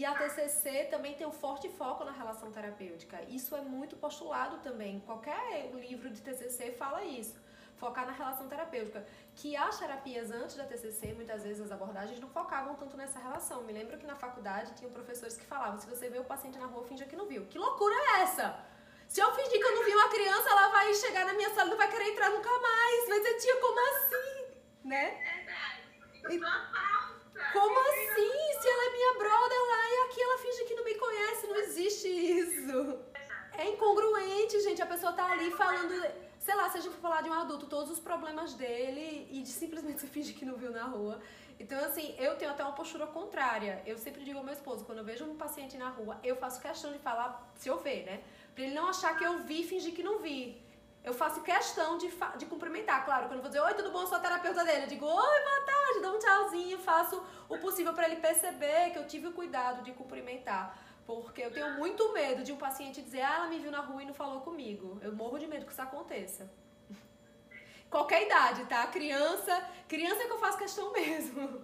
E a TCC também tem um forte foco na relação terapêutica. Isso é muito postulado também. Qualquer livro de TCC fala isso. Focar na relação terapêutica. Que as terapias antes da TCC, muitas vezes as abordagens não focavam tanto nessa relação. Me lembro que na faculdade tinham professores que falavam: se você vê o paciente na rua, finja que não viu. Que loucura é essa? Se eu fingir que eu não vi uma criança, ela vai chegar na minha sala e não vai querer entrar nunca mais. Vai dizer, tia, como assim? Né? Verdade. Como assim? Se ela é minha brother lá e aqui ela finge que não me conhece, não existe isso. É incongruente, gente. A pessoa tá ali falando, sei lá, se a gente for falar de um adulto, todos os problemas dele e de simplesmente se finge que não viu na rua. Então, assim, eu tenho até uma postura contrária. Eu sempre digo ao meu esposo, quando eu vejo um paciente na rua, eu faço questão de falar, se eu ver, né? Pra ele não achar que eu vi e fingir que não vi. Eu faço questão de, de cumprimentar, claro. Quando eu vou dizer, oi, tudo bom? Eu sou a terapeuta dele. Eu digo, oi, boa tarde, dou um tchauzinho, faço o possível para ele perceber que eu tive o cuidado de cumprimentar. Porque eu tenho muito medo de um paciente dizer, ah, ela me viu na rua e não falou comigo. Eu morro de medo que isso aconteça. Qualquer idade, tá? Criança, criança é que eu faço questão mesmo.